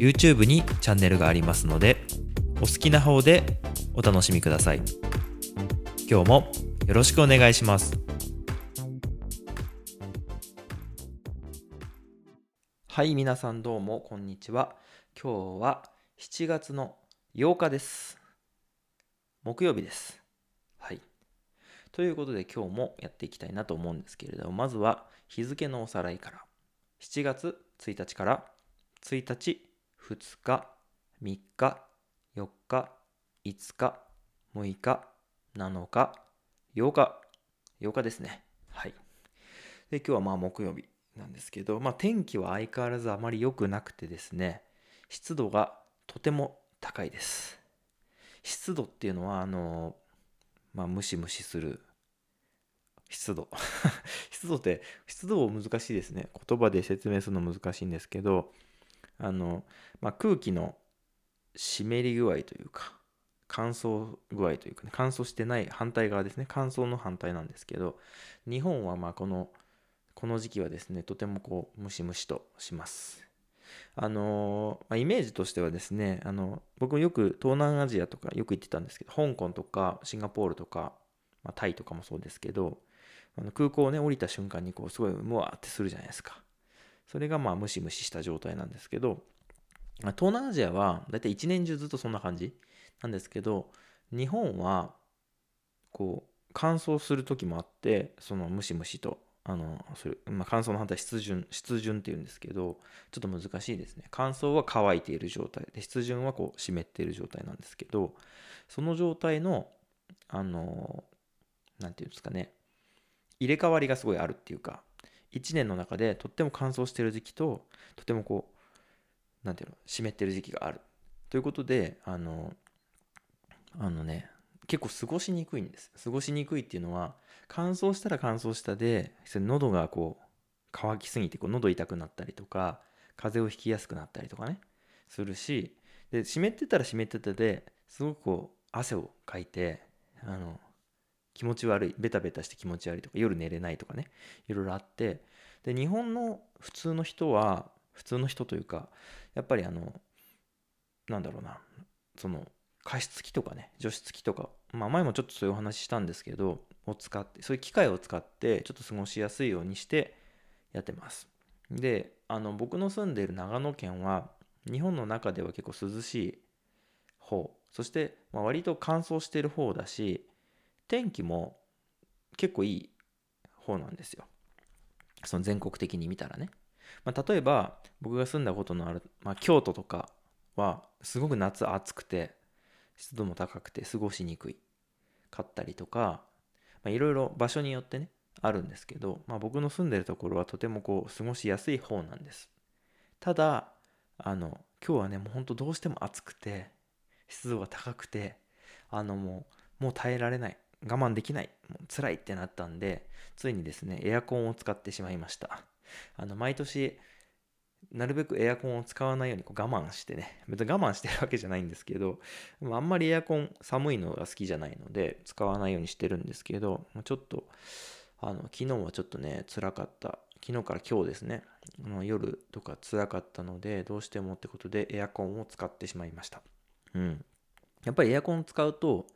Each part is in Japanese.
YouTube にチャンネルがありますのでお好きな方でお楽しみください。今日もよろしくお願いします。はい皆さんどうもこんにちは。今日は7月の8日です。木曜日です。はい。ということで今日もやっていきたいなと思うんですけれどもまずは日付のおさらいから。7月1日から1日2日3日4日5日6日7日8日8日ですね。はい。で今日はまあ木曜日なんですけど、まあ、天気は相変わらずあまり良くなくてですね湿度がとても高いです。湿度っていうのはあのまあムシムシする湿度。湿度って湿度難しいですね。言葉で説明するの難しいんですけどあの、まあ、空気の湿り具合というか乾燥具合というかね乾燥してない反対側ですね。乾燥の反対なんですけど日本はまあこのこの時期はですねとてもこうムシムシとします。あのまあ、イメージとしてはですねあの僕もよく東南アジアとかよく行ってたんですけど香港とかシンガポールとか、まあ、タイとかもそうですけどあの空港をね降りた瞬間にこうすごいムワーってするじゃないですか。それがまあムシムシした状態なんですけど、東南アジアはだいたい一年中ずっとそんな感じなんですけど、日本はこう乾燥する時もあって、そのムシムシと、あの、それまあ、乾燥の反対湿潤、湿潤っていうんですけど、ちょっと難しいですね。乾燥は乾いている状態で、湿潤はこう湿っている状態なんですけど、その状態の、あの、なんていうんですかね、入れ替わりがすごいあるっていうか、1年の中でとっても乾燥してる時期ととてもこう何ていうの湿ってる時期がある。ということであのあのね結構過ごしにくいんです。過ごしにくいっていうのは乾燥したら乾燥したで喉がこう乾きすぎてこう喉痛くなったりとか風邪をひきやすくなったりとかねするしで湿ってたら湿ってたですごくこう汗をかいてあの気持ち悪いベタベタして気持ち悪いとか夜寝れないとかねいろいろあってで日本の普通の人は普通の人というかやっぱりあのなんだろうなその加湿器とかね除湿器とか、まあ、前もちょっとそういうお話ししたんですけどを使ってそういう機械を使ってちょっと過ごしやすいようにしてやってます。であの僕の住んでいる長野県は日本の中では結構涼しい方そして、ま、割と乾燥してる方だし天気も結構いい方なんですよ。その全国的に見たらね。まあ、例えば僕が住んだことのある、まあ、京都とかはすごく夏暑くて湿度も高くて過ごしにくいかったりとかいろいろ場所によってねあるんですけど、まあ、僕の住んでるところはとてもこう過ごしやすい方なんですただあの今日はねもうほんとどうしても暑くて湿度が高くてあのもうもう耐えられない我慢できない、もう辛いってなったんで、ついにですね、エアコンを使ってしまいました。あの、毎年、なるべくエアコンを使わないようにこう我慢してね、別に我慢してるわけじゃないんですけど、あんまりエアコン寒いのが好きじゃないので、使わないようにしてるんですけど、ちょっと、あの、昨日はちょっとね、辛かった。昨日から今日ですね、夜とか辛かったので、どうしてもってことでエアコンを使ってしまいました。うん。やっぱりエアコンを使うと、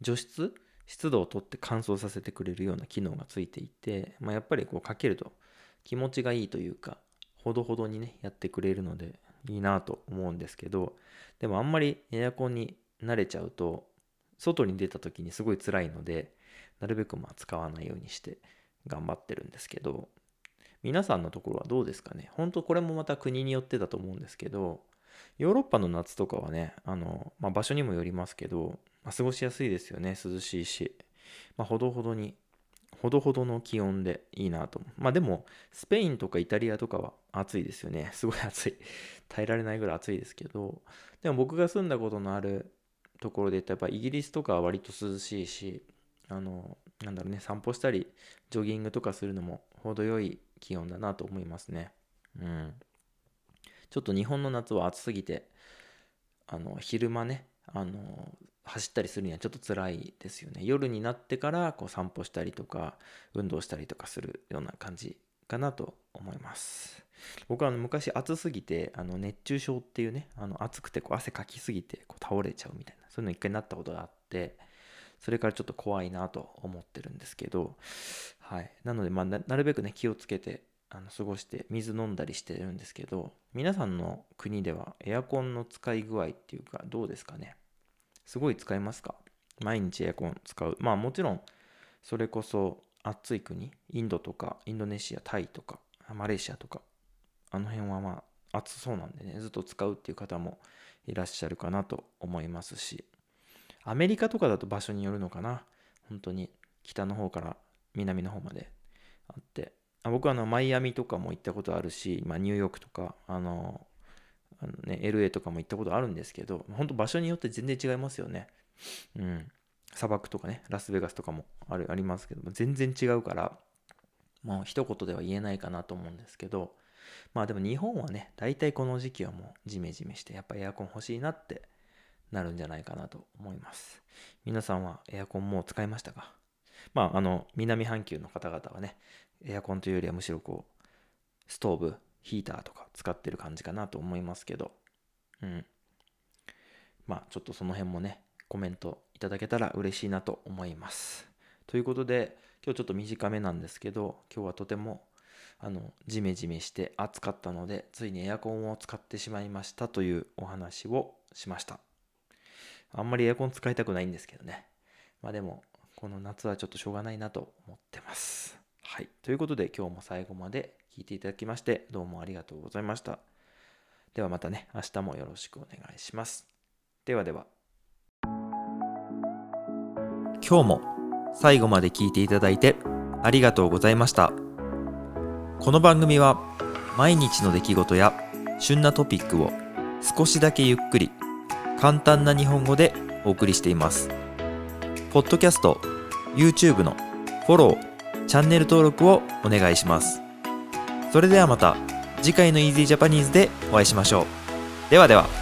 除湿湿度をとって乾燥させてくれるような機能がついていて、まあ、やっぱりこうかけると気持ちがいいというかほどほどにねやってくれるのでいいなと思うんですけどでもあんまりエアコンに慣れちゃうと外に出た時にすごい辛いのでなるべくまあ使わないようにして頑張ってるんですけど皆さんのところはどうですかね？本当これもまた国によってだと思うんですけどヨーロッパの夏とかはねあの、まあ、場所にもよりますけどまあ、過ごしやすいですよね涼しいし、まあ、ほどほどにほどほどの気温でいいなと。まあでも、スペインとかイタリアとかは暑いですよね。すごい暑い。耐えられないぐらい暑いですけど、でも僕が住んだことのあるところで言ったら、やっぱイギリスとかは割と涼しいし、あの、なんだろうね、散歩したり、ジョギングとかするのも程よい気温だなと思いますね。うん。ちょっと日本の夏は暑すぎて、あの、昼間ね、あの、走ったりするにはちょっと辛いですよね。夜になってからこう散歩したりとか運動したりとかするような感じかなと思います。僕はあの昔暑すぎてあの熱中症っていうねあの暑くてこう汗かきすぎてこう倒れちゃうみたいなそういうの一回なったことがあってそれからちょっと怖いなと思ってるんですけどはいなのでまあなるべくね気をつけてあの過ごして水飲んだりしてるんですけど皆さんの国ではエアコンの使い具合っていうかどうですかね？すごい使いますか？毎日エアコン使う。まあもちろん、それこそ暑い国、インドとか、インドネシア、タイとか、マレーシアとか、あの辺はまあ暑そうなんでね、ずっと使うっていう方もいらっしゃるかなと思いますし、アメリカとかだと場所によるのかな？本当に北の方から南の方まであって、僕はあのマイアミとかも行ったことあるし、まあ、ニューヨークとか、あのあのね、LA とかも行ったことあるんですけど、本当場所によって全然違いますよね。うん。砂漠とかね、ラスベガスとかもあるありますけど、全然違うから、もう一言では言えないかなと思うんですけど、まあでも日本はね、大体この時期はもうジメジメして、やっぱエアコン欲しいなってなるんじゃないかなと思います。皆さんはエアコンもう使いましたか？まあ、あの、南半球の方々はね、エアコンというよりはむしろこう、ストーブ、ヒーターとか使ってる感じかなと思いますけど、うん。まあ、ちょっとその辺もね、コメントいただけたら嬉しいなと思います。ということで、今日ちょっと短めなんですけど、今日はとても、あの、ジメジメして暑かったので、ついにエアコンを使ってしまいましたというお話をしました。あんまりエアコン使いたくないんですけどね。まあでも、この夏はちょっとしょうがないなと思ってます。はい。ということで今日も最後まで聞いていただきましてどうもありがとうございました。ではまたね、明日もよろしくお願いします。ではでは。今日も最後まで聞いていただいてありがとうございました。この番組は毎日の出来事や旬なトピックを少しだけゆっくり簡単な日本語でお送りしています。ポッドキャスト、YouTube のフォロー、チャンネル登録をお願いします。それではまた次回の Easy Japanese でお会いしましょう。ではでは。